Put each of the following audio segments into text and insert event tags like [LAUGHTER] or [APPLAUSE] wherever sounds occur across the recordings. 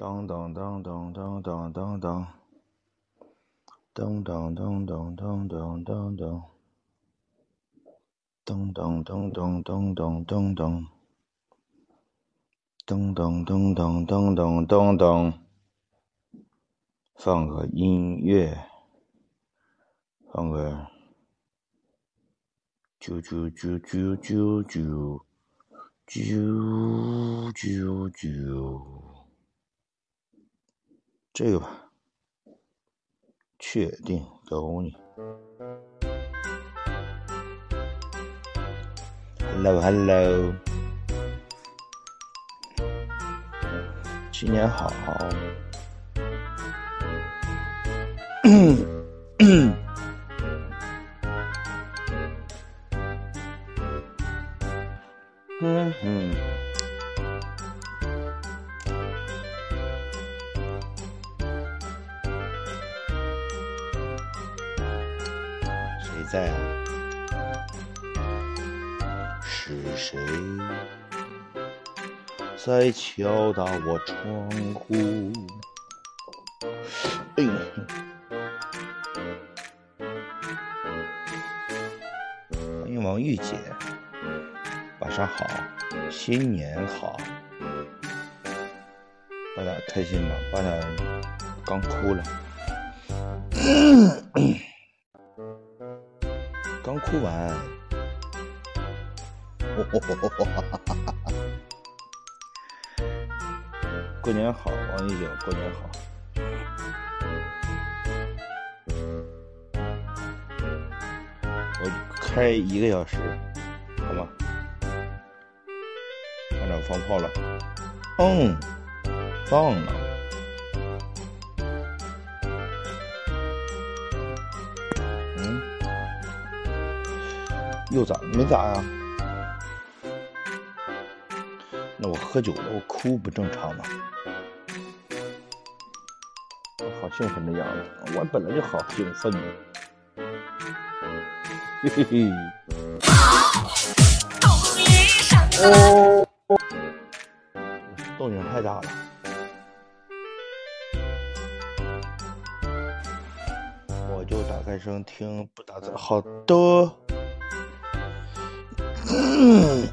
当当当当当当当当，当当当当当当当当，当当当当当当当当，当当当当当当当当，放个音乐，放个啾啾啾啾啾啾啾啾啾。这个吧，确定走你。Hello，Hello，新年好。[COUGHS] 敲打我窗户？哎，欢迎王玉姐，晚上好，新年好，爸爸开心吗？爸爸刚哭了。刚哭完，过好，王一九，过年好。我开一个小时，好吗？班长放炮了，嗯，放了。嗯又咋？没咋呀？那我喝酒了，我哭不正常吗？兴奋的样子，我本来就好兴奋。嘿嘿嘿。哦，动静太大了。我就打开声听，不打字。好的。嗯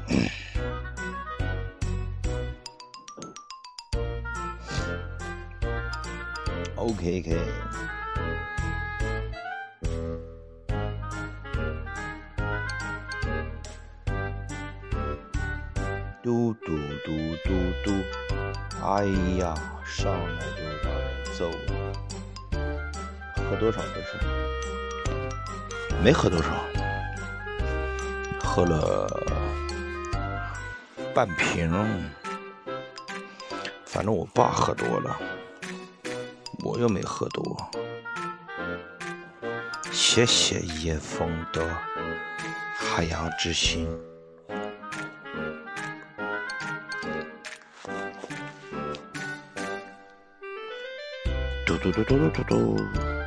没喝多少。喝了半瓶，反正我爸喝多了，我又没喝多。谢谢叶枫的海洋之心。嘟嘟嘟嘟嘟嘟嘟。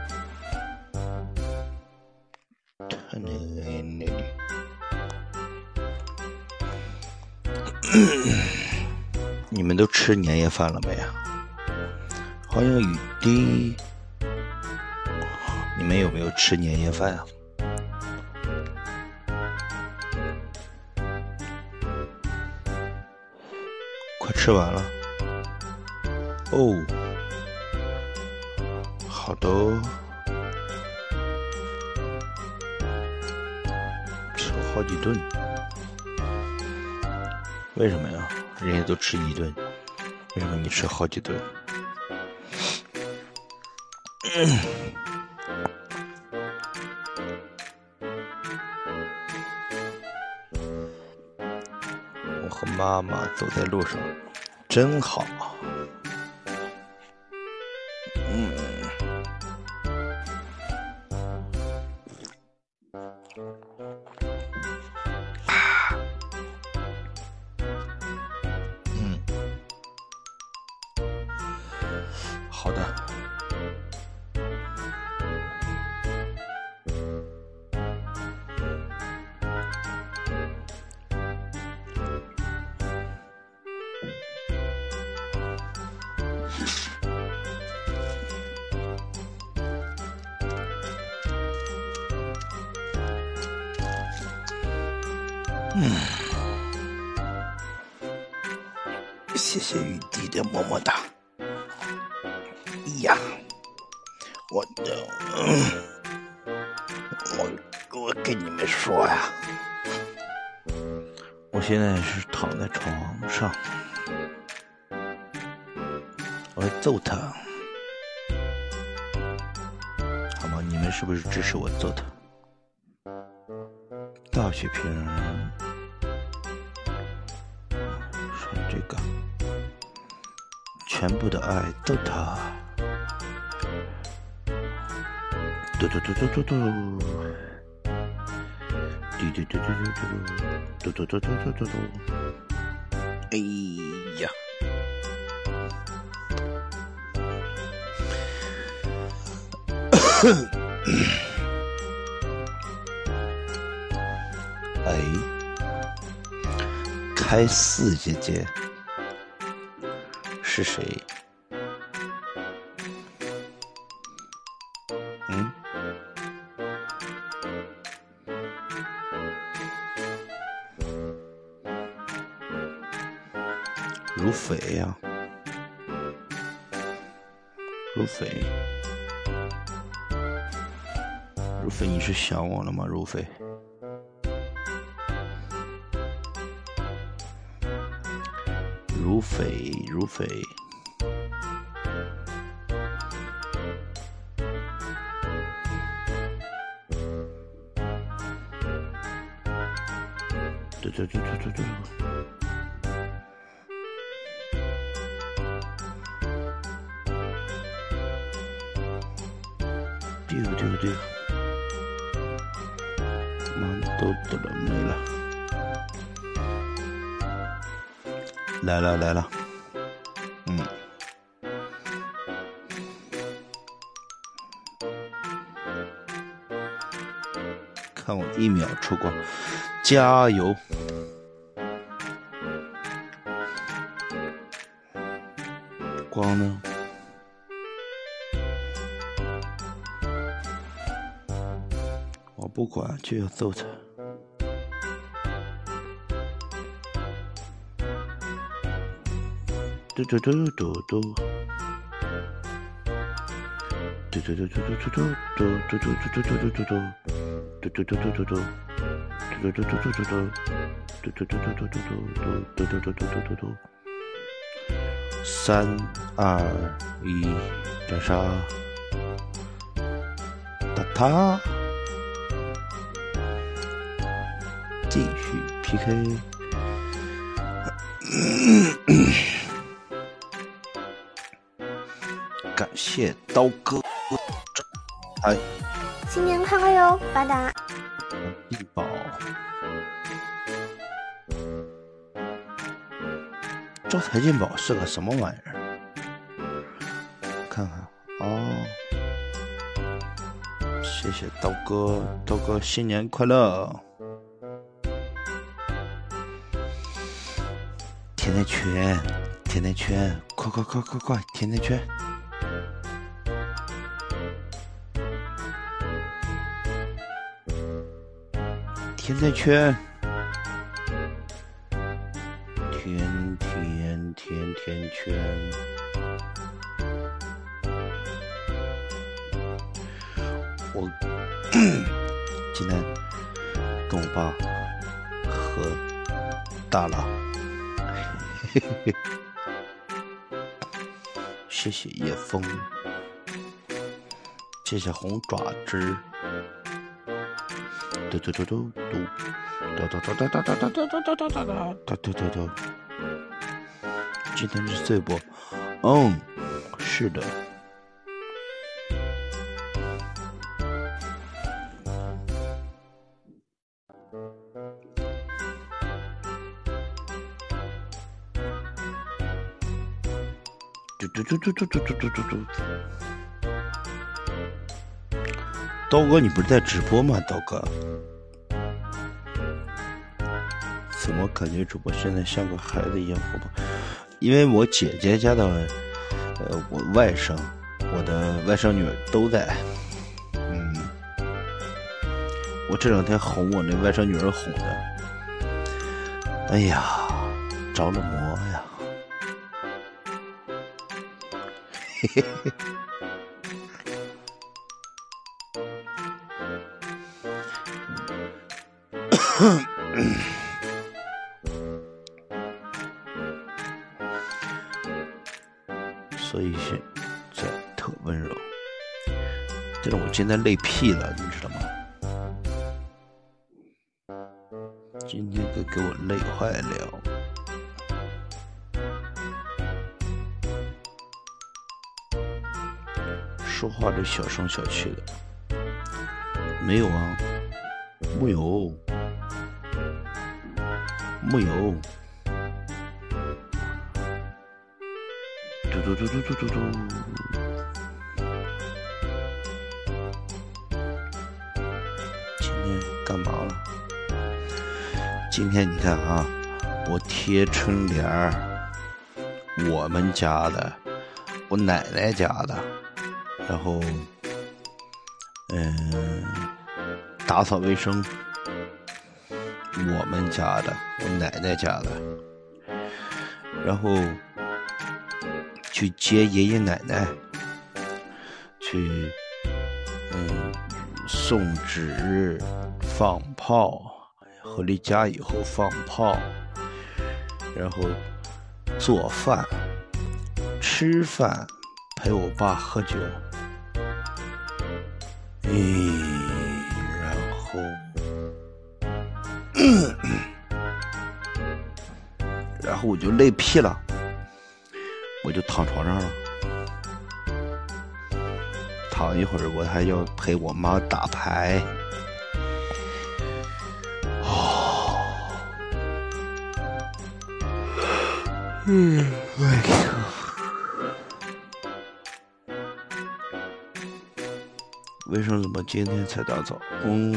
[COUGHS] 你们都吃年夜饭了没啊？欢迎雨滴，你们有没有吃年夜饭啊？快吃完了。哦，好的，吃了好几顿。为什么呀？人家都吃一顿，为什么你吃好几顿？[COUGHS] 我和妈妈走在路上，真好。部的爱揍他。嘟嘟嘟嘟嘟嘟，嘟嘟嘟嘟嘟嘟，嘟嘟嘟嘟嘟嘟嘟，哎呀！[COUGHS] 哎，开四姐姐是谁？如匪，如飞，你是想我了吗？如匪，如匪，如匪，出光，加油！光呢？我不管，就要揍他。嘟嘟嘟嘟嘟，嘟嘟嘟嘟嘟嘟嘟嘟嘟嘟嘟嘟嘟嘟嘟嘟，嘟嘟嘟嘟嘟嘟，嘟嘟嘟嘟嘟嘟，嘟嘟嘟嘟嘟嘟，嘟嘟嘟嘟嘟嘟嘟，嘟嘟嘟嘟嘟嘟。三二一，斩杀！打他！继续 PK，感谢刀哥，哎，新年快乐哟，巴达！招财进宝是个什么玩意儿？看看哦，谢谢刀哥，刀哥新年快乐！甜甜圈，甜甜圈，快快快快快，甜甜圈！甜甜圈，谢谢叶枫，谢谢红爪子，嘟嘟嘟嘟嘟，哒哒哒哒哒哒哒哒哒哒哒哒哒哒哒哒。今天是岁不，嗯，是的。嘟嘟嘟嘟嘟嘟嘟嘟嘟。刀哥，你不是在直播吗？刀哥，怎么感觉主播现在像个孩子一样活泼？因为我姐姐家的，呃，我外甥，我的外甥女儿都在。嗯，我这两天哄我那外甥女儿哄的，哎呀，着了魔嘿嘿嘿所以现在特温柔，但是我今天累屁了，你知道吗？今天都给我累坏了，说话都小声小气的。没有啊，木有，木有。嘟嘟嘟嘟嘟嘟嘟。今天干嘛了？今天你看啊，我贴春联儿，我们家的，我奶奶家的，然后，嗯，打扫卫生，我们家的，我奶奶家的，然后。去接爷爷奶奶，去嗯送纸、放炮，回了家以后放炮，然后做饭、吃饭，陪我爸喝酒，嗯，然后，然后我就累屁了。我就躺床上了，躺一会儿，我还要陪我妈打牌。哦，嗯，哎呀，为什么怎么今天才打扫？嗯，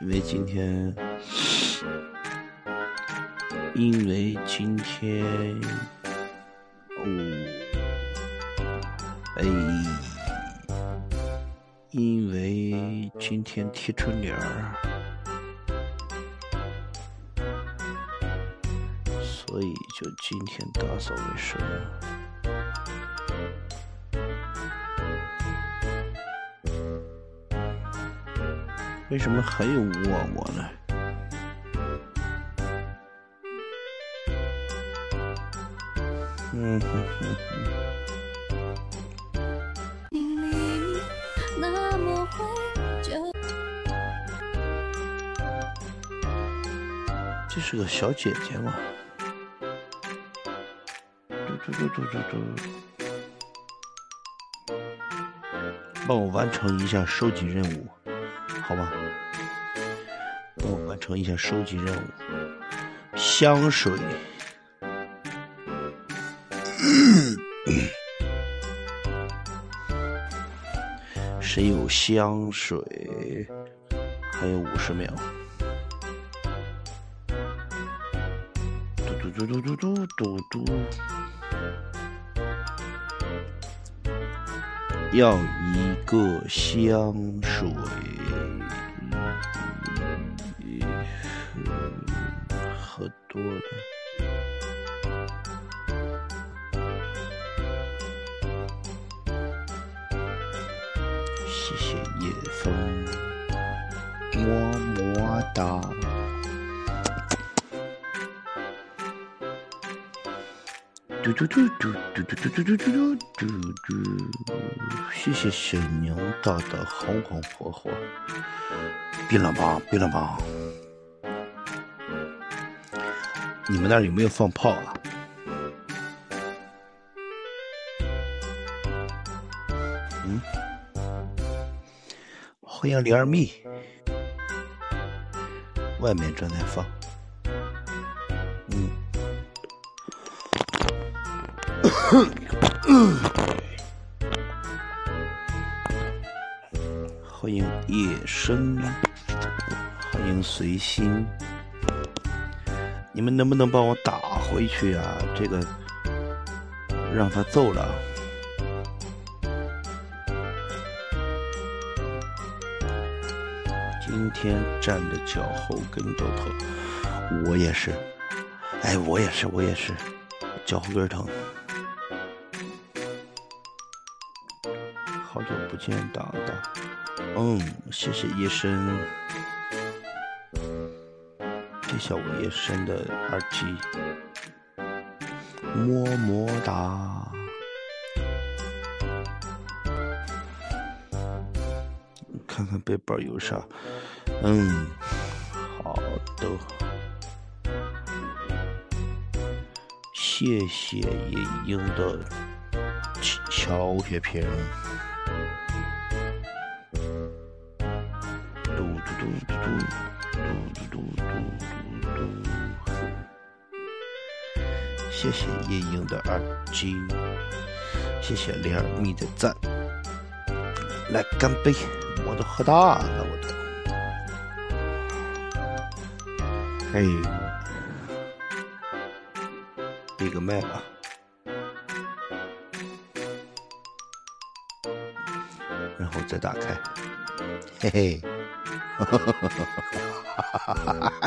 因为今天。因为今天，哦，哎，因为今天贴春联儿，所以就今天打扫卫生。为什么还有我我呢？嗯哼哼这是个小姐姐嘛？嘟嘟嘟嘟嘟嘟，帮我完成一下收集任务，好吧？帮我完成一下收集任务，香水。[COUGHS] 谁有香水？还有五十秒。嘟嘟嘟嘟嘟嘟嘟嘟。要一个香水，么哒。嘟嘟嘟嘟嘟嘟嘟嘟嘟嘟嘟嘟，谢谢小娘大的红红火火，别了吧，别了吧。你们那儿有没有放炮啊？嗯？欢迎李二蜜，外面正在放，嗯，欢迎夜深，欢迎随心，你们能不能帮我打回去啊？这个让他揍了。天站着脚后跟都疼，我也是，哎，我也是，我也是，脚后跟疼。好久不见，大大，嗯，谢谢医生，谢谢我夜深的耳机，么么哒。看看背包有啥？嗯，好的。谢谢夜莺的小血瓶。嘟嘟嘟嘟嘟嘟嘟嘟嘟嘟。谢谢夜莺的耳机。谢谢莲儿蜜的赞。来干杯！我都喝大了，哎，闭个麦吧，然后再打开，嘿嘿，哈哈哈哈哈哈哈哈！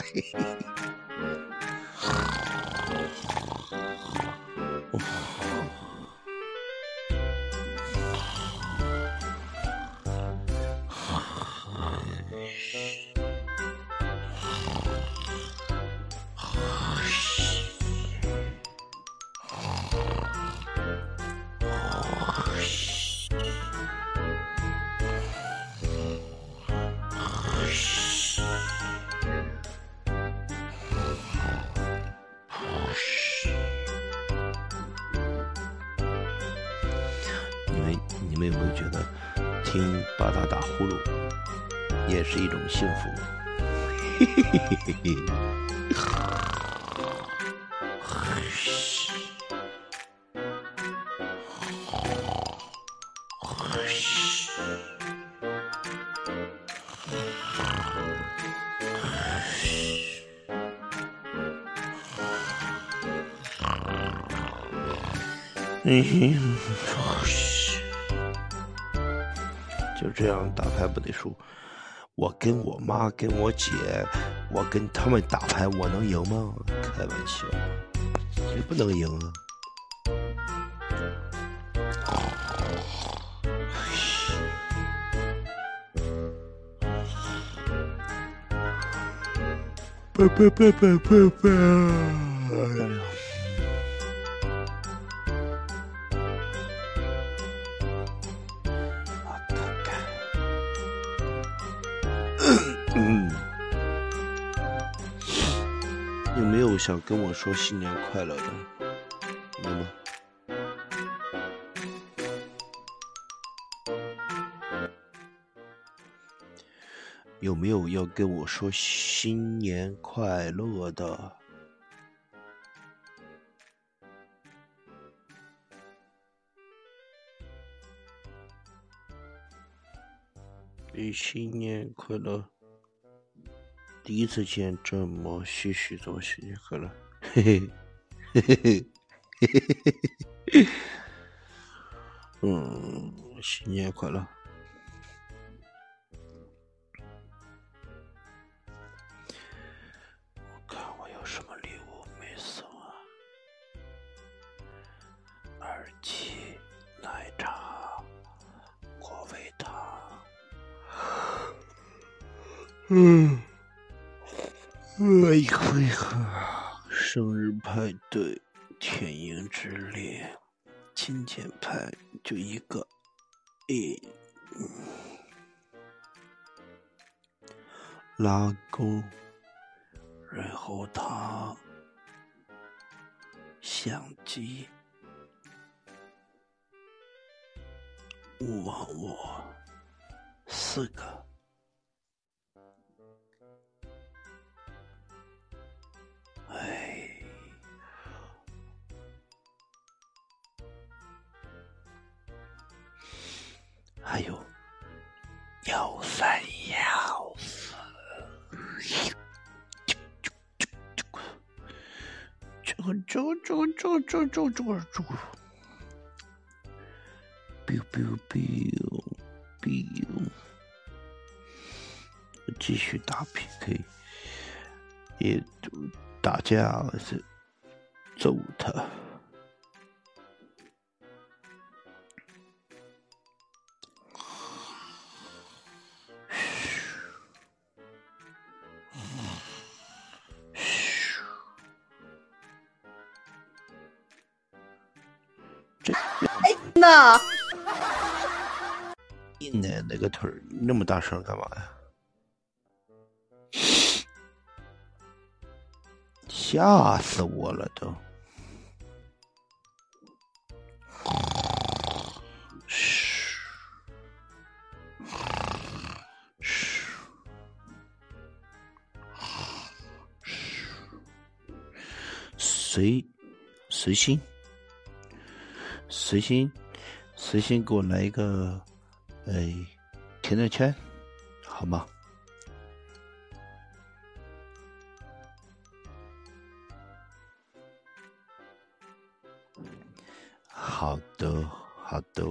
[LAUGHS] 就这样打牌，不得输。跟我妈跟我姐，我跟他们打牌，我能赢吗？开玩笑，谁不能赢啊？拜拜拜拜拜拜！想跟我说新年快乐的？有吗？有没有要跟我说新年快乐的？新年快乐！第一次见这么絮絮叨叨的了，嘿嘿，嘿嘿嘿，嘿嘿嘿嘿嘿，嗯，新年快乐！我看我有什么礼物没送啊？耳机、奶茶、果味糖，[SIGHS] 嗯。还有幺三幺四，这个这个这个这个这个这个这个，biu biu biu biu，继续打 PK，也打架是揍他。哎那硬的那个腿儿那么大声干嘛呀？吓死我了都！嘘，嘘，随随心，随心，随心，给我来一个，哎，甜甜圈，好吗？好的，好的。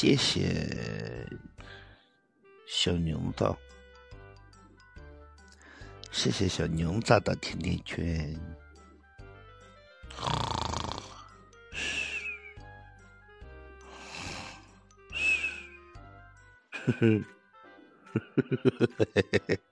谢谢小牛子，谢谢小牛子的甜甜圈。呵呵，呵呵呵呵呵呵。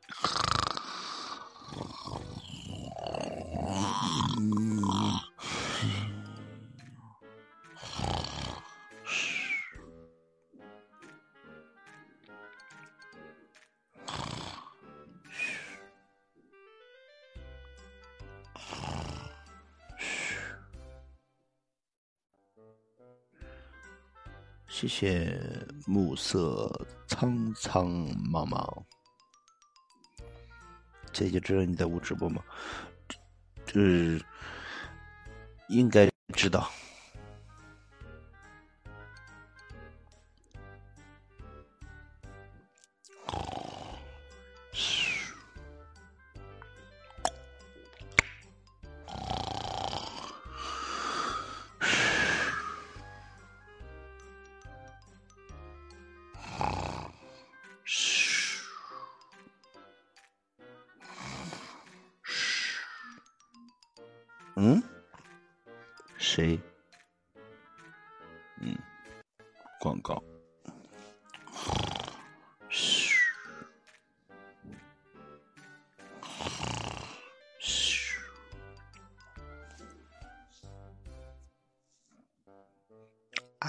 色苍苍茫茫，姐姐知道你在屋直播吗？这应该知道。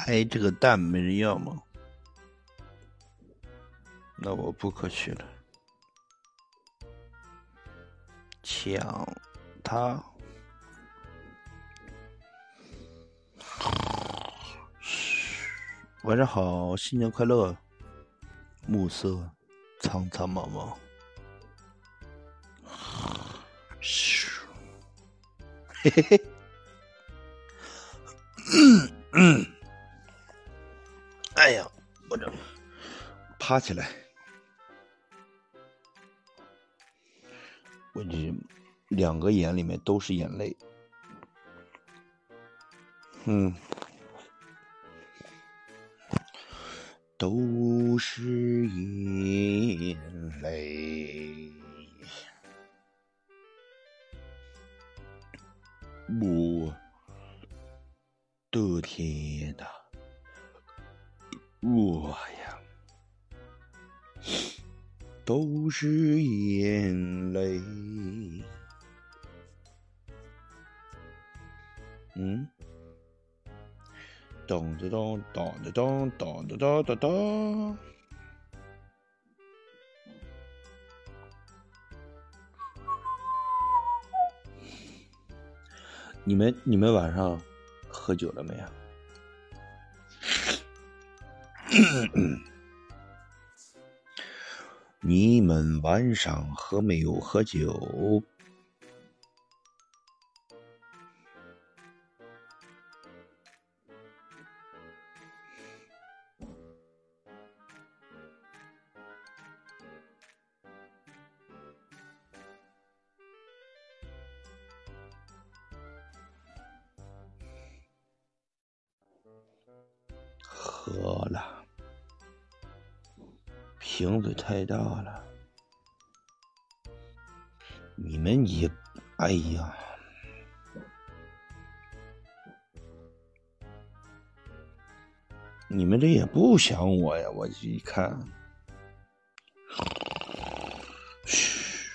哎，这个蛋没人要吗？那我不可取了。抢他。晚上好，新年快乐！暮色苍苍茫茫，嘘，[COUGHS] 嘿嘿嘿，嗯 [COUGHS] 嗯，趴起来，我这两个眼里面都是眼泪，嗯。都是眼泪，我的天哪！我呀，都是眼泪。嗯。咚咚咚咚咚咚咚咚咚咚！你们你们晚上喝酒了没有？你们晚上喝没有喝酒？喝了，瓶子太大了。你们也，哎呀，你们这也不想我呀！我一看，嘘，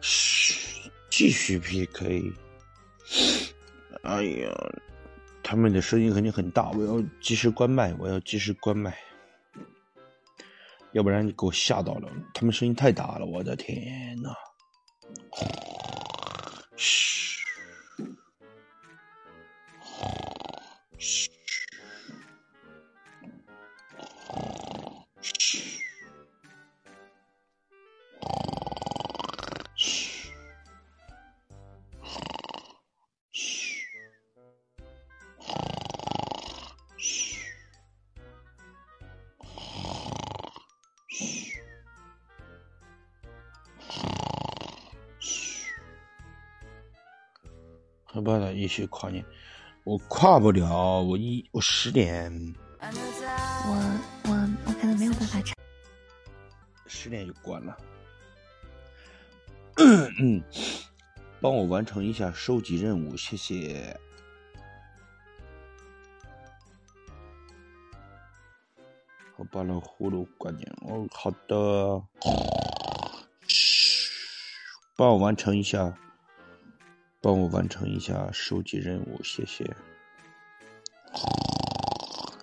嘘，继续 PK。哎呀，他们的声音肯定很大，我要及时关麦，我要及时关麦，要不然你给我吓到了。他们声音太大了，我的天呐！跨年，我跨不了，我一我十点，我我我可能没有办法查。十点就关了。嗯，帮我完成一下收集任务，谢谢。我把那葫芦关掉。哦，好的。嘘，帮我完成一下。帮我完成一下收集任务，谢谢。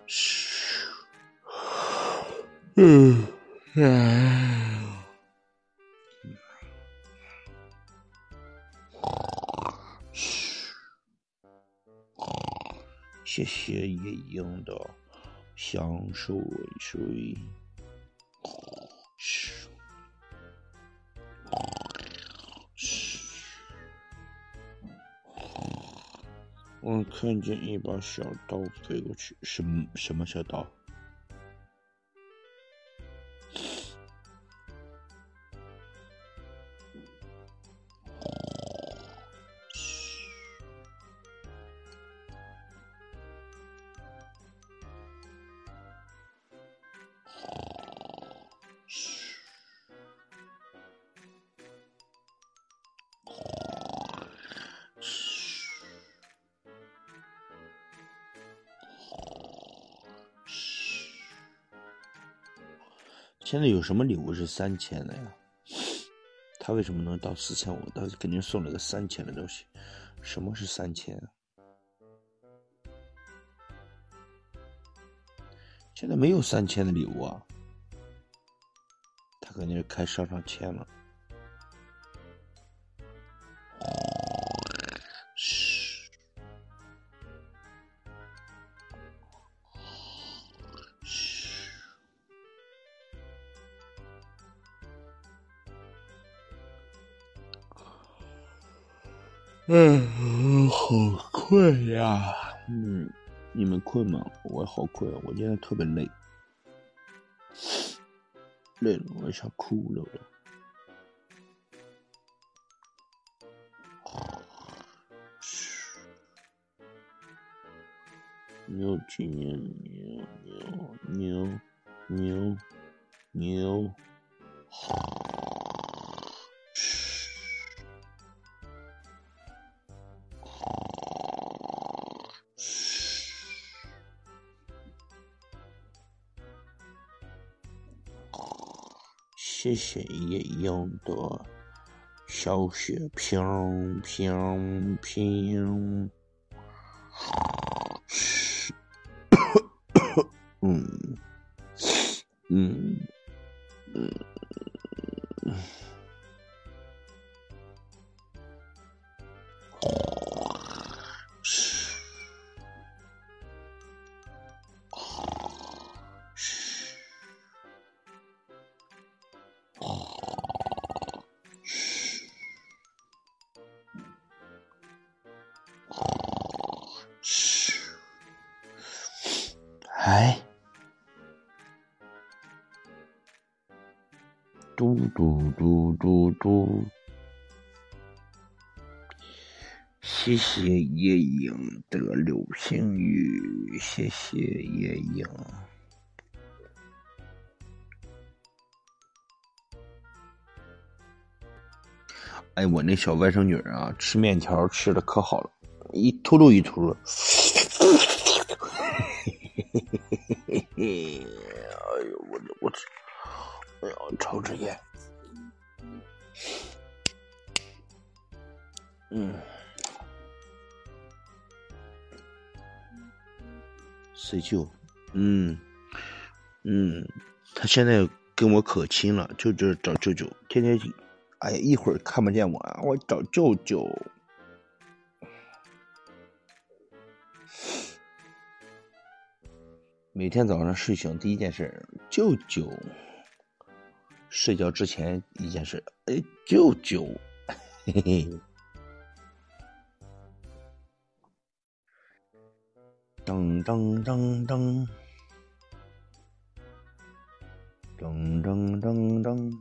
嘘，嗯，哎，嘘，谢谢夜莺的享受水。看见一把小刀飞过去，什么什么小刀？现在有什么礼物是三千的呀？他为什么能到四千五？他给您送了个三千的东西。什么是三千？现在没有三千的礼物啊！他肯定是开上上签了。嗯，好困呀！嗯，你们困吗？我好困，我今天特别累，累了我想哭了。嘘，牛几年牛牛牛牛牛。谢谢夜莺的小雪瓶瓶瓶，谢谢夜莺的流星雨，谢谢夜莺。哎，我那小外甥女啊，吃面条吃的可好了，一秃噜一秃噜。嘿 [LAUGHS] 嘿舅，嗯，嗯，他现在跟我可亲了，就就找舅舅，天天，哎呀，一会儿看不见我，我找舅舅。每天早上睡醒第一件事，舅舅。睡觉之前一件事，哎，舅舅，嘿嘿。噔噔噔噔，噔噔噔噔，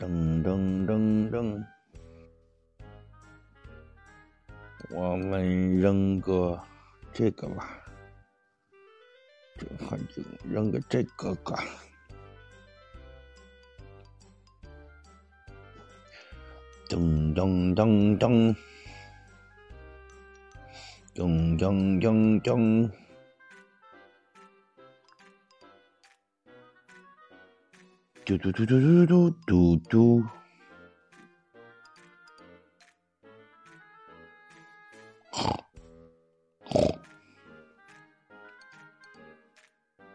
噔噔噔噔，我们扔个这个吧，这反正扔个这个吧，噔噔噔噔。咚咚咚咚，嘟嘟嘟嘟嘟嘟嘟嘟。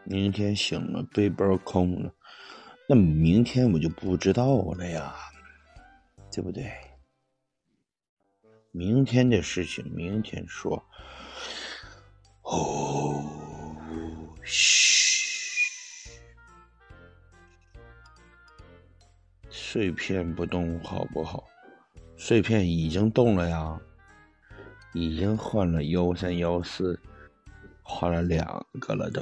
明天醒了，背包空了，那明天我就不知道了呀，对不对？明天的事情明天说。哦，嘘，碎片不动好不好？碎片已经动了呀，已经换了幺三幺四，换了两个了都。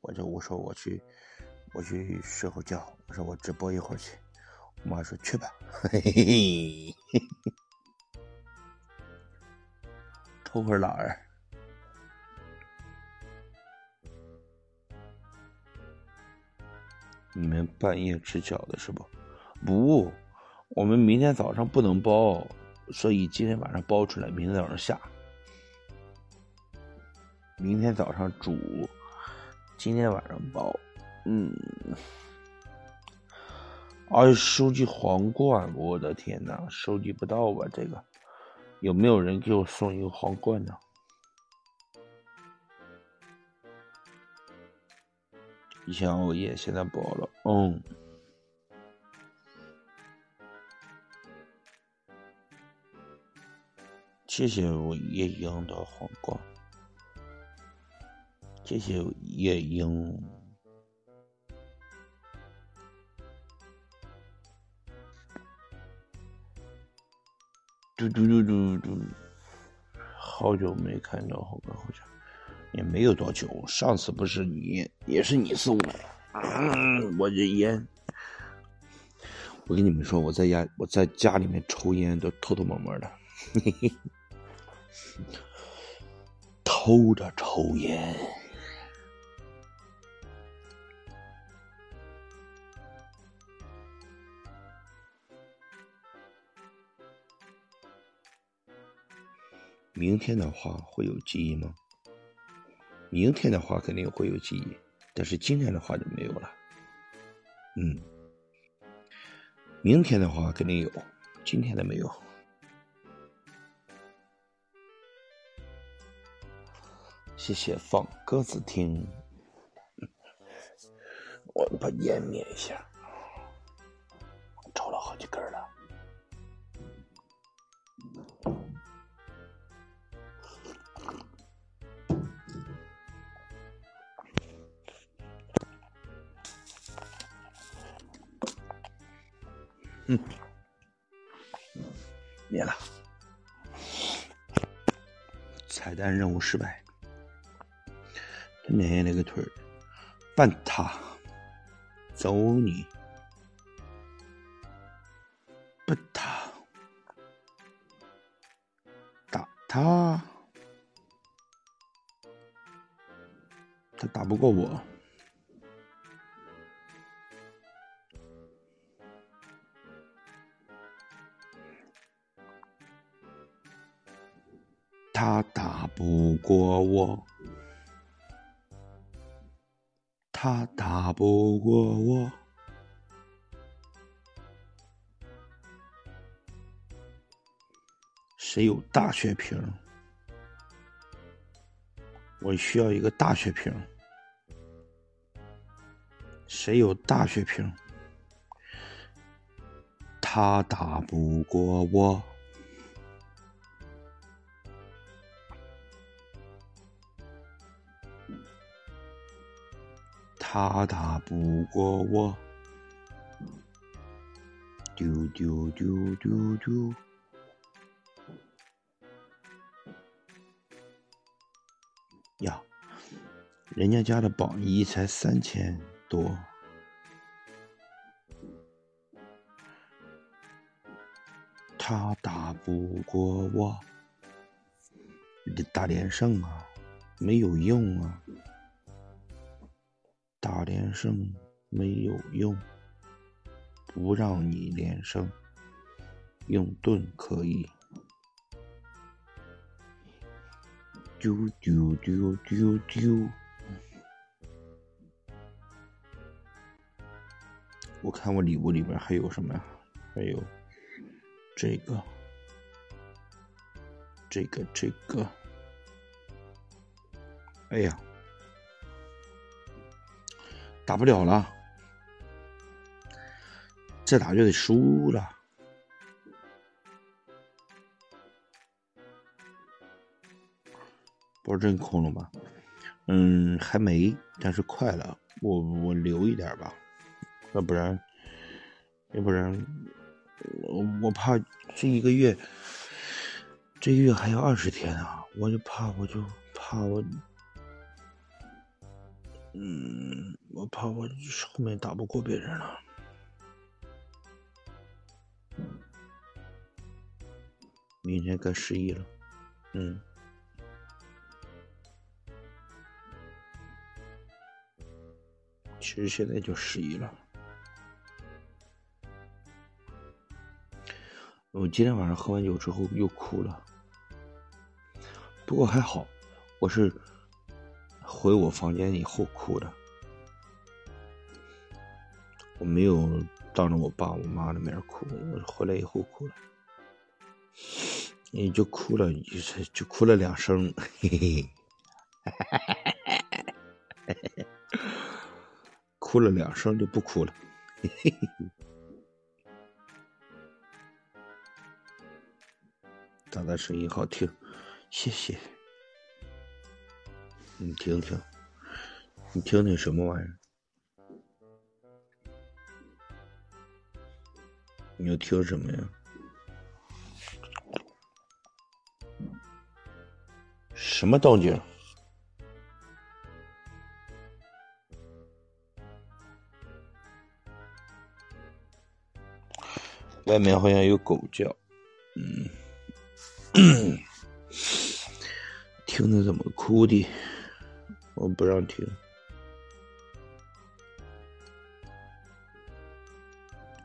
我就我说我去，我去睡会觉。我说我直播一会儿去。我妈说去吧，嘿嘿嘿，偷会懒儿。你们半夜吃饺子是不？不，我们明天早上不能包，所以今天晚上包出来，明天早上下。明天早上煮。今天晚上包，嗯，哎，收集皇冠，我的天呐，收集不到吧？这个有没有人给我送一个皇冠呢？以前熬夜，现在不熬了。嗯，谢谢我夜莺的皇冠。谢谢夜莺。嘟嘟嘟嘟嘟，好久没看到，好久好像，也没有多久。上次不是你，也是你送的。我这烟，我跟你们说，我在家我在家里面抽烟都偷偷摸摸的，[LAUGHS] 嘿嘿，偷着抽烟。明天的话会有记忆吗？明天的话肯定会有记忆，但是今天的话就没有了。嗯，明天的话肯定有，今天的没有。谢谢放鸽子听，[LAUGHS] 我把烟灭一下，抽了好几根。嗯，灭了。彩蛋任务失败。捏那个腿儿，绊他，走你，不他，打他，他打不过我。他打不过我，他打不过我。谁有大血瓶？我需要一个大血瓶。谁有大血瓶？他打不过我。他打不过我，丢丢丢丢丢，呀，人家家的榜一才三千多，他打不过我，打连胜啊，没有用啊。打连胜没有用，不让你连胜，用盾可以。丢丢丢丢丢！我看我礼物里边还有什么呀？还有这个，这个，这个。哎呀！打不了了，再打就得输了。不是真空了吧？嗯，还没，但是快了。我我留一点吧，要不然，要不然，我我怕这一个月，这个月还要二十天啊！我就怕，我就怕我。嗯，我怕我后面打不过别人了。明天该十一了，嗯。其实现在就十一了。我今天晚上喝完酒之后又哭了，不过还好，我是。回我房间以后哭的，我没有当着我爸我妈的面哭，我回来以后哭了，你就哭了，就就哭了两声，嘿嘿，[LAUGHS] 哭了两声就不哭了，嘿嘿，大大声音好听，谢谢。你听听，你听听什么玩意儿？你要听什么呀？什么动静？外面好像有狗叫，嗯，[COUGHS] 听着怎么哭的？我不让听，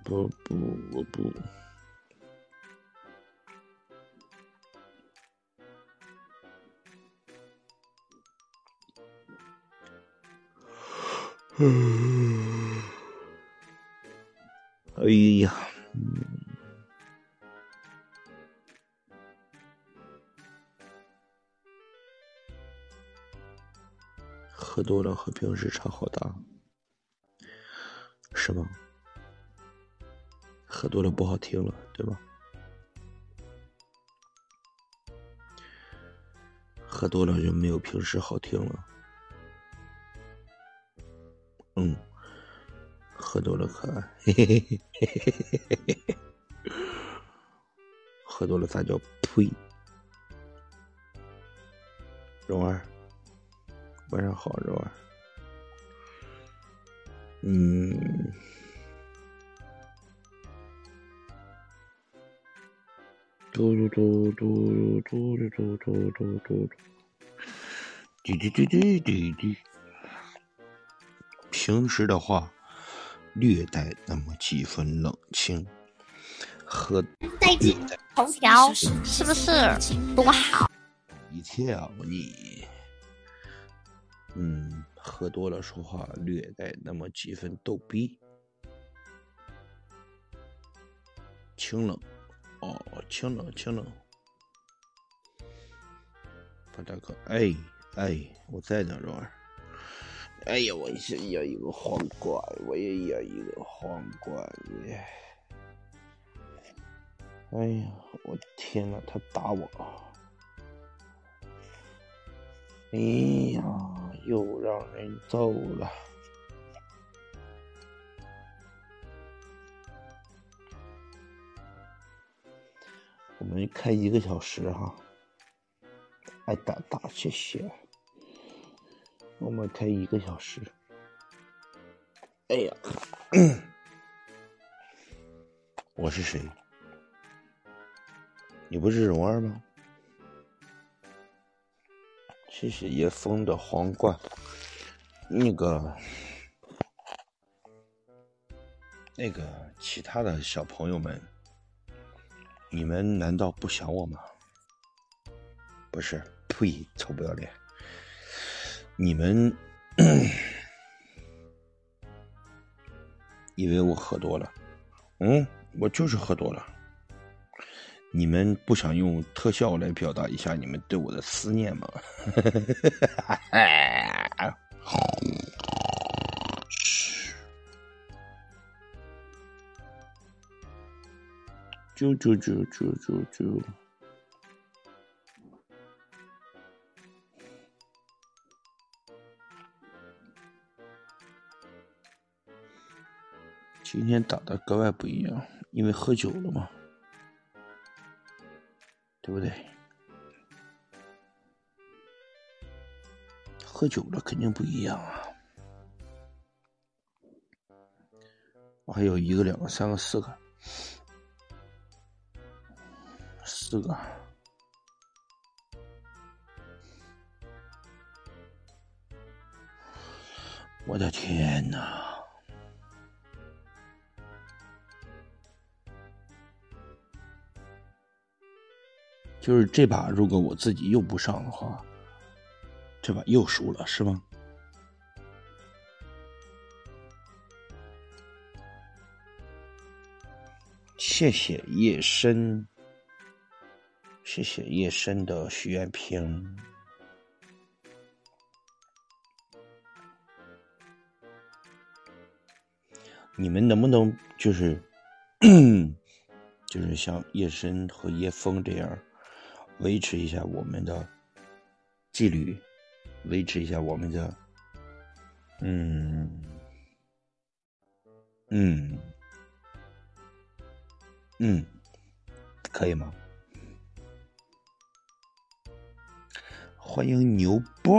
不不，我不。嗯，哎呀。多了和平时差好大，是吗？喝多了不好听了，对吧？喝多了就没有平时好听了。嗯，喝多了可爱，嘿嘿嘿嘿。喝多了咋叫呸？蓉儿，晚上好，肉儿。嗯。嘟嘟嘟嘟嘟嘟嘟嘟嘟嘟，滴滴滴滴滴滴。平时的话，略带那么几分冷清，和带劲头条是不是多好？一切啊，你，嗯，喝多了说话略带那么几分逗逼，清冷。哦，清冷清冷，范大哥，哎哎，我在呢，蓉儿。哎呀，我也要一个皇冠，我也要一个皇冠！哎呀，我天呐，他打我！哎呀，又让人揍了。我们开一个小时哈，爱打打谢谢。我们开一个小时。哎呀，[COUGHS] 我是谁？你不是蓉儿吗？谢谢叶枫的皇冠。那个，那个其他的小朋友们。你们难道不想我吗？不是，呸！臭不要脸！你们 [COUGHS] 以为我喝多了？嗯，我就是喝多了。你们不想用特效来表达一下你们对我的思念吗？啾 [LAUGHS] 啾啾啾啾啾！今天打的格外不一样，因为喝酒了嘛，对不对？喝酒了肯定不一样啊！我还有一个、两个、三个、四个。四个，我的天哪！就是这把，如果我自己又不上的话，这把又输了，是吗？谢谢夜深。谢谢夜深的许愿瓶。你们能不能就是，[CLEARS THROAT] 就是像夜深和夜风这样，维持一下我们的纪律，维持一下我们的，嗯，嗯，嗯，可以吗？欢迎牛波，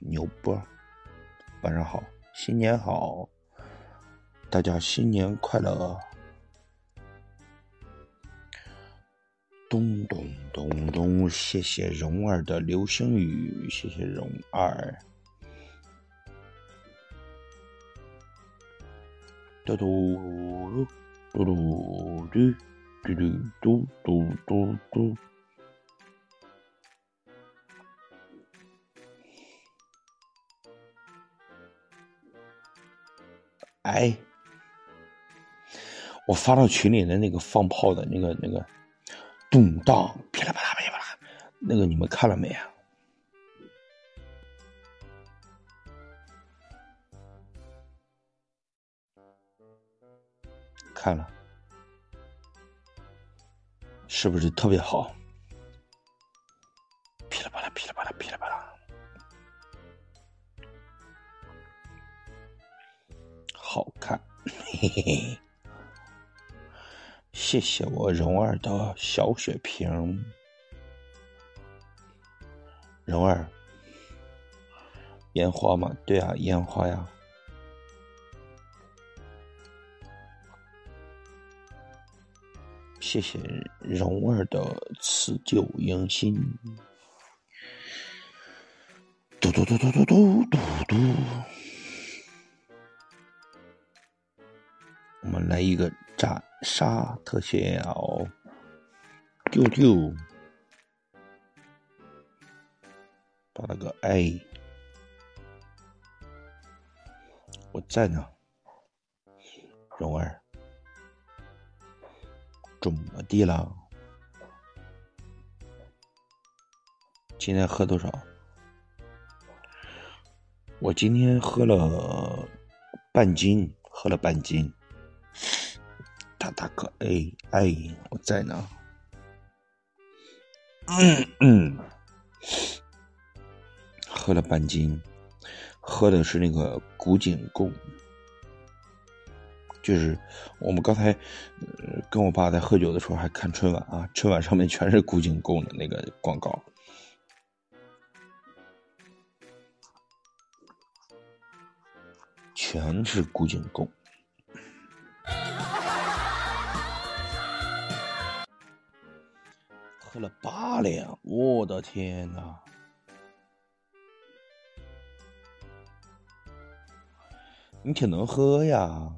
牛波，晚上好，新年好，大家新年快乐！咚咚咚咚，谢谢蓉儿的流星雨，谢谢蓉儿。嘟嘟嘟嘟嘟嘟嘟嘟嘟嘟嘟。哎，我发到群里的那个放炮的那个那个，动荡噼里啪啦噼里啪啦那个你们看了没啊？看了。是不是特别好？噼里啪啦噼里啪啦噼里啪啦。好看。嘿嘿嘿。谢谢我蓉儿的小血瓶，蓉儿，烟花嘛，对啊，烟花呀。谢谢蓉儿的辞旧迎新，嘟嘟嘟嘟嘟嘟嘟嘟。我们来一个斩杀特效，丢丢，打了个 A，我在呢，蓉儿，怎么地了？今天喝多少？我今天喝了半斤，喝了半斤。大哥，哎哎，我在呢。嗯嗯，喝了半斤，喝的是那个古井贡，就是我们刚才跟我爸在喝酒的时候还看春晚啊，春晚上面全是古井贡的那个广告，全是古井贡。喝了八两，我的天哪！你挺能喝呀！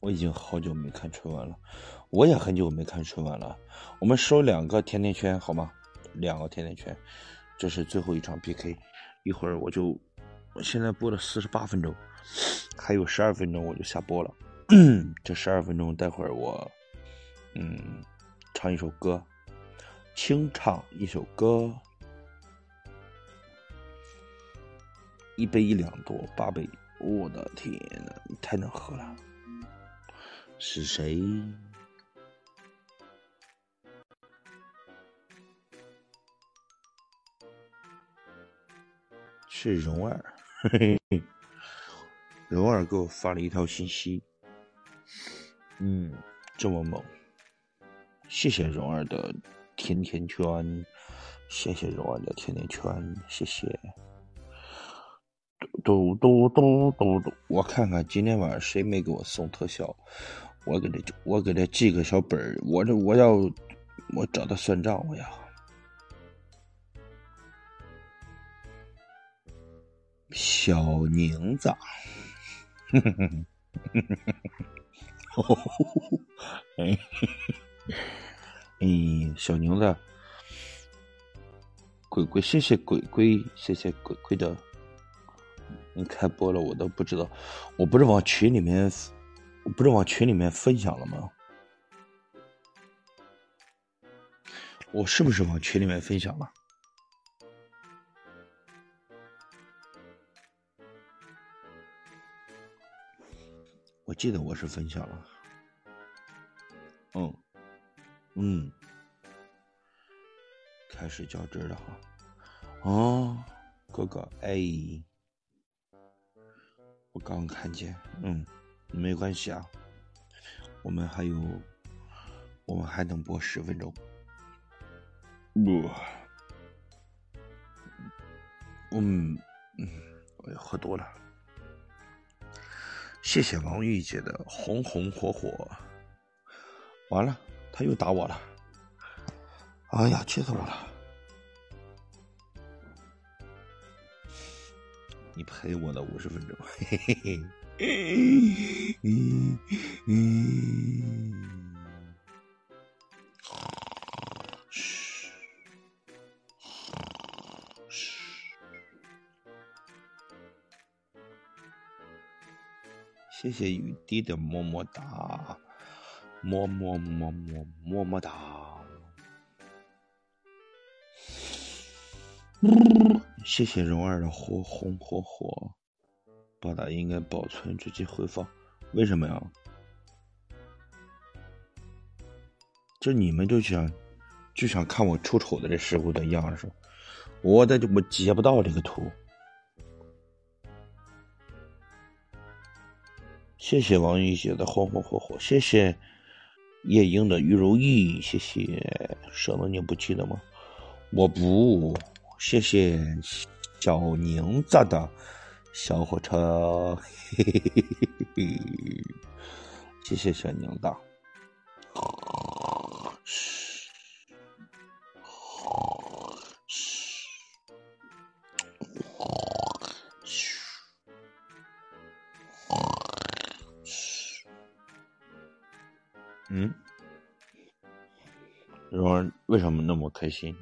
我已经好久没看春晚了，我也很久没看春晚了。我们收两个甜甜圈好吗？两个甜甜圈，这是最后一场 PK，一会儿我就，我现在播了四十八分钟，还有十二分钟我就下播了。[CLEARS THROAT] 这十二分钟，待会儿我，嗯，唱一首歌，清唱一首歌，一杯一两多，八杯，我的天呐，你太能喝了！是谁？是蓉儿，嘿嘿，蓉儿给我发了一条信息。嗯，这么猛！谢谢蓉儿的甜甜圈，谢谢蓉儿的甜甜圈，谢谢。嘟嘟嘟嘟嘟，我看看今天晚上谁没给我送特效，我给他我给他记个小本儿，我这我要我找他算账，我要。小宁子，哼哼哼哼哼哼。哦，[LAUGHS] 哎，[LAUGHS] 哎，小牛子，鬼鬼，谢谢鬼鬼，谢谢鬼鬼的。你开播了，我都不知道，我不是往群里面，我不是往群里面分享了吗？我是不是往群里面分享了？记得我是分享了，嗯，嗯，开始较真了哈，哦，哥哥，哎，我刚看见，嗯，没关系啊，我们还有，我们还能播十分钟，不，嗯嗯，我要喝多了。谢谢王玉姐的红红火火。完了，他又打我了。哎呀，气死我了！你陪我的五十分钟，嘿嘿嘿。嗯嗯。谢谢雨滴的么么哒，么么么么么么哒。谢谢蓉儿的火红火火。八大应该保存直接回放，为什么呀？就你们就想就想看我出丑的这石头的样式，我的我截不到这个图。谢谢王玉姐的红红火火，谢谢夜莺的玉如意，谢谢舍得你不记得吗？我不，谢谢小宁子的小火车，嘿嘿嘿嘿嘿，谢谢小宁子。嗯，说为什么那么开心？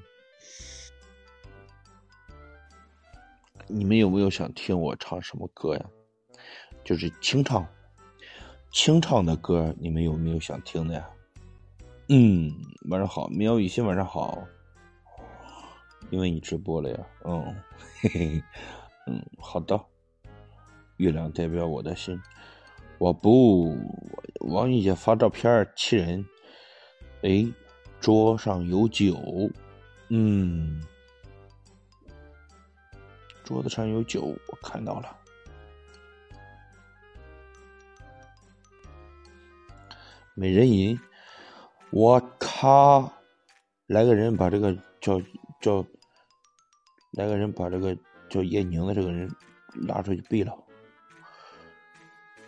你们有没有想听我唱什么歌呀？就是清唱，清唱的歌，你们有没有想听的呀？嗯，晚上好，喵雨欣，晚上好。因为你直播了呀，嗯，嘿嘿，嗯，好的。月亮代表我的心。我不，王玉姐发照片气人。哎，桌上有酒，嗯，桌子上有酒，我看到了。美人吟，我靠！来个人把这个叫叫，来个人把这个叫叶宁的这个人拉出去毙了。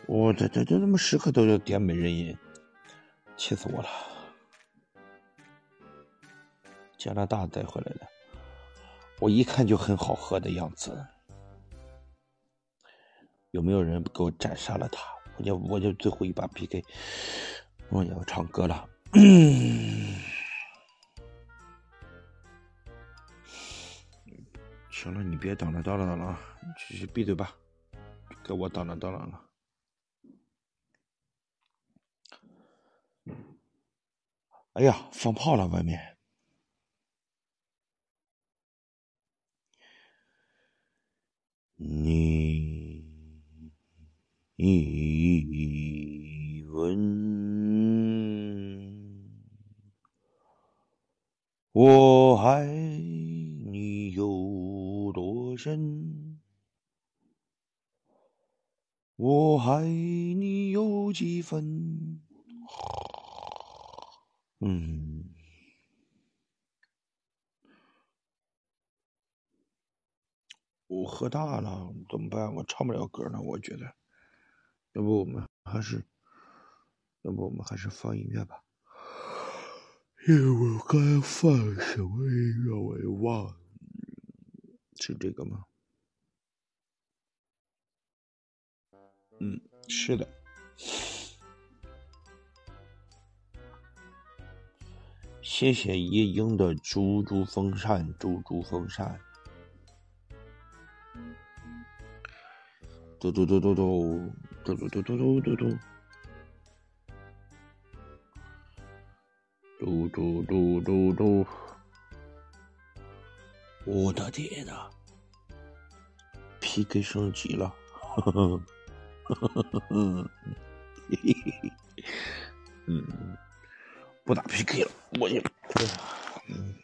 我这这这怎么时刻都要点美人吟，气死我了！加拿大带回来的，我一看就很好喝的样子。有没有人给我斩杀了他？我就我就最后一把 PK，我要唱歌了。行了，你别叨了叨了叨了，继续闭嘴吧，给我叨了叨了了。哎呀，放炮了！外面，你问我爱你有多深？我爱你有几分？嗯，我喝大了怎么办？我唱不了歌了，我觉得，要不我们还是，要不我们还是放音乐吧。因为我刚放什么音乐我也忘了，是这个吗？嗯，是的。谢谢夜莺的猪猪风扇，猪猪风扇。嘟嘟嘟嘟嘟，嘟嘟嘟嘟嘟嘟嘟，嘟嘟嘟嘟嘟。我的天呐！PK 升级了，呵呵呵呵呵呵，嘿嘿嘿，嗯。不打 PK 了，我也，嗯，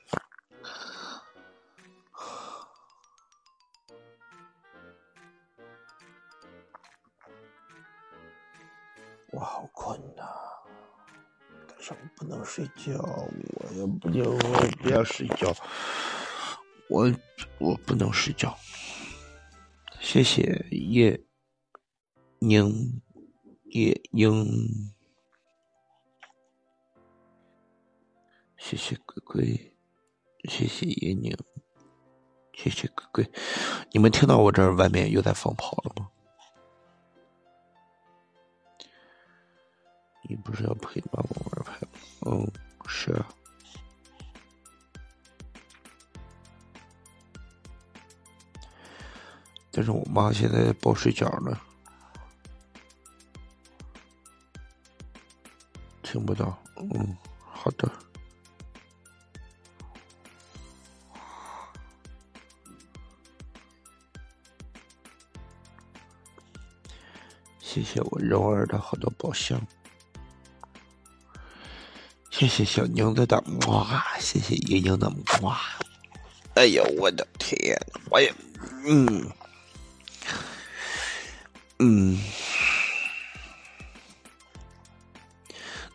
我好困呐，但是我不能睡觉，我也不要，我不要睡觉，我我不能睡觉。谢谢叶宁叶英。谢谢鬼鬼，谢谢叶宁，谢谢鬼鬼。你们听到我这儿外面又在放炮了吗？你不是要陪妈妈玩牌吗？嗯，是啊。但是我妈现在包水饺呢，听不到。嗯，好的。谢谢我蓉儿的好多宝箱，谢谢小牛子的哇，谢谢莹莹的哇，哎呀，我的天，我也，嗯，嗯，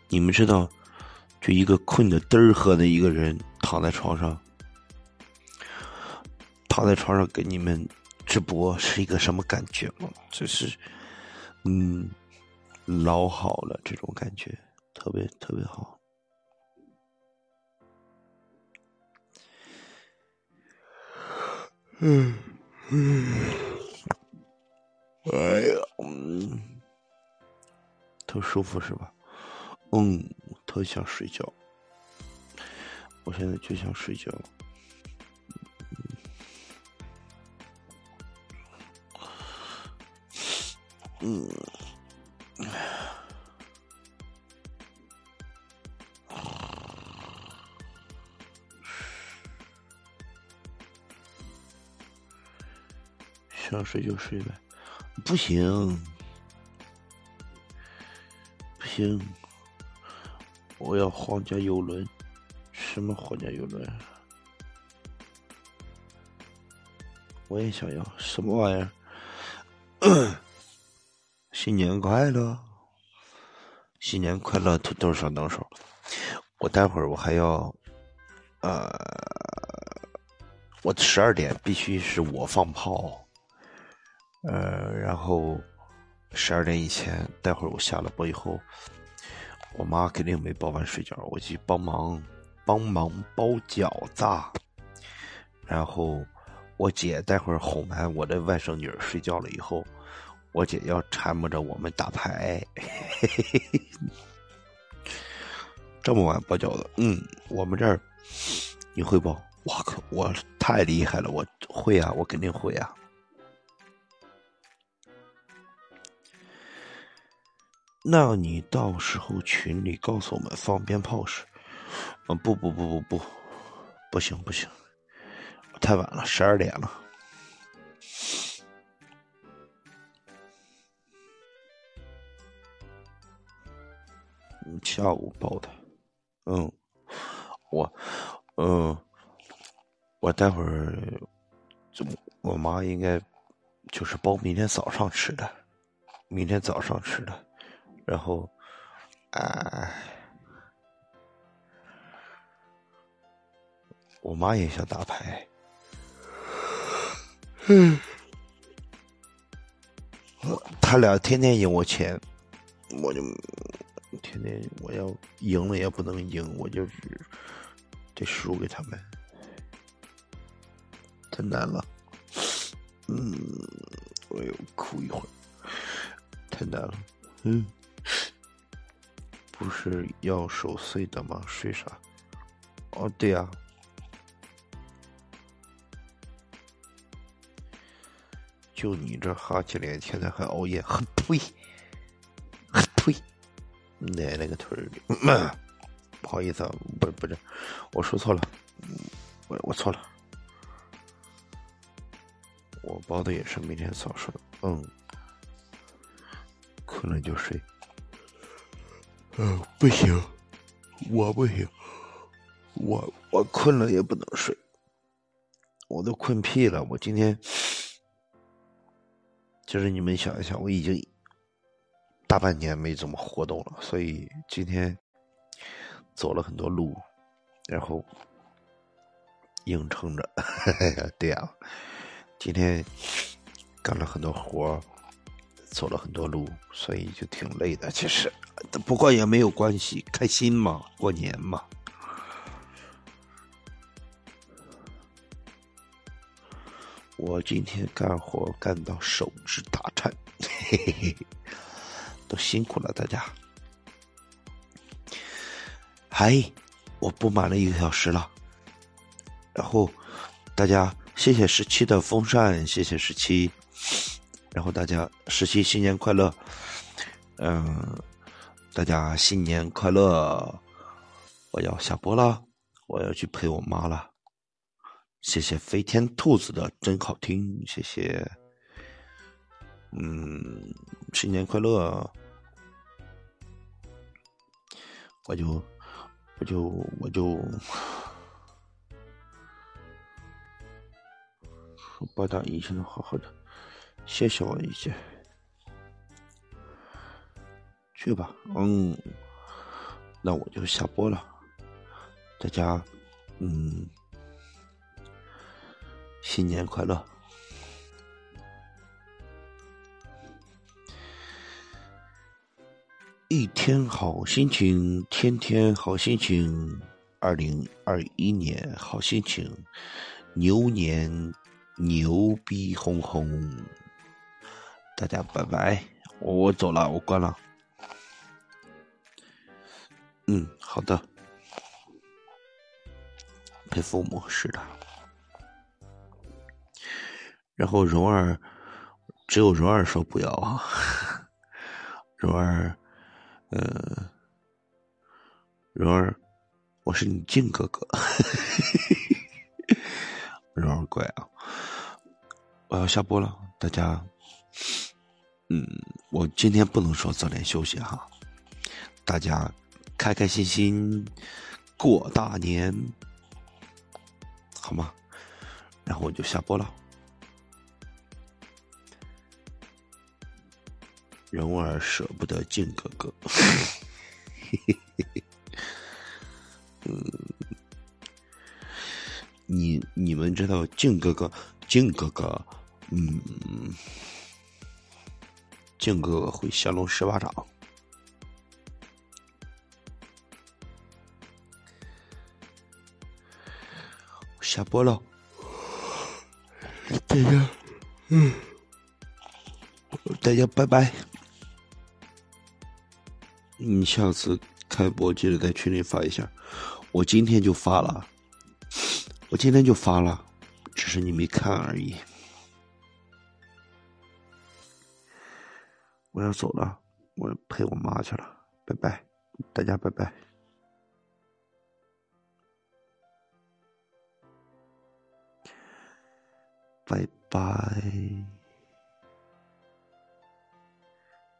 你们知道，就一个困得嘚儿喝的一个人躺在床上，躺在床上给你们直播是一个什么感觉吗？就是。嗯，老好了，这种感觉特别特别好。嗯嗯，哎呀，嗯，特舒服是吧？嗯，特想睡觉。我现在就想睡觉。嗯，想睡就睡呗，不行，不行，我要皇家游轮，什么皇家游轮？我也想要，什么玩意儿？新年快乐！新年快乐！土豆小能手，我待会儿我还要，呃，我十二点必须是我放炮，呃，然后十二点以前，待会儿我下了播以后，我妈肯定没包完睡觉，我去帮忙帮忙包饺子，然后我姐待会儿哄完我的外甥女儿睡觉了以后。我姐要缠磨着我们打牌，这么晚包饺子，嗯，我们这儿你会包？我靠，我太厉害了，我会啊，我肯定会啊。那你到时候群里告诉我们放鞭炮时，嗯，不不不不不，不行不行，太晚了，十二点了。下午包的，嗯，我，嗯，我待会儿，怎么我妈应该就是包明天早上吃的，明天早上吃的，然后，哎，我妈也想打牌，嗯，他俩天天赢我钱，我就。天天我要赢了也不能赢，我就是得输给他们，太难了。嗯，我又哭一会儿，太难了。嗯，不是要守岁的吗？睡啥？哦，对呀。就你这哈气脸，现在还熬夜，很呸，很呸。奶奶个腿儿的！不好意思啊，不不是，我说错了，我我错了，我包的也是明天早上，嗯，困了就睡，嗯，不行，我不行，我我困了也不能睡，我都困屁了，我今天就是你们想一想，我已经。大半年没怎么活动了，所以今天走了很多路，然后硬撑着。[LAUGHS] 对呀，今天干了很多活，走了很多路，所以就挺累的。其实，不过也没有关系，开心嘛，过年嘛。我今天干活干到手指打颤，嘿嘿嘿。都辛苦了，大家。嗨，我播满了一个小时了。然后，大家谢谢十七的风扇，谢谢十七。然后大家十七新年快乐，嗯，大家新年快乐。我要下播了，我要去陪我妈了。谢谢飞天兔子的真好听，谢谢。嗯，新年快乐。我就，我就，我就说，把大医生好好的，谢谢我一些，去吧，嗯，那我就下播了，大家，嗯，新年快乐。一天好心情，天天好心情。二零二一年好心情，牛年牛逼哄哄。大家拜拜，我我走了，我关了。嗯，好的。陪父母是的。然后蓉儿，只有蓉儿说不要啊，[LAUGHS] 蓉儿。呃，蓉儿，我是你静哥哥，[LAUGHS] 蓉儿乖啊！我要下播了，大家，嗯，我今天不能说早点休息哈，大家开开心心过大年，好吗？然后我就下播了。蓉儿舍不得靖 [LAUGHS] 哥哥，嗯，你你们知道靖哥哥，靖哥哥，嗯，靖哥哥会降龙十八掌。下播了，大家，嗯，大家拜拜。你下次开播记得在群里发一下，我今天就发了，我今天就发了，只是你没看而已。我要走了，我陪我妈去了，拜拜，大家拜拜，拜拜。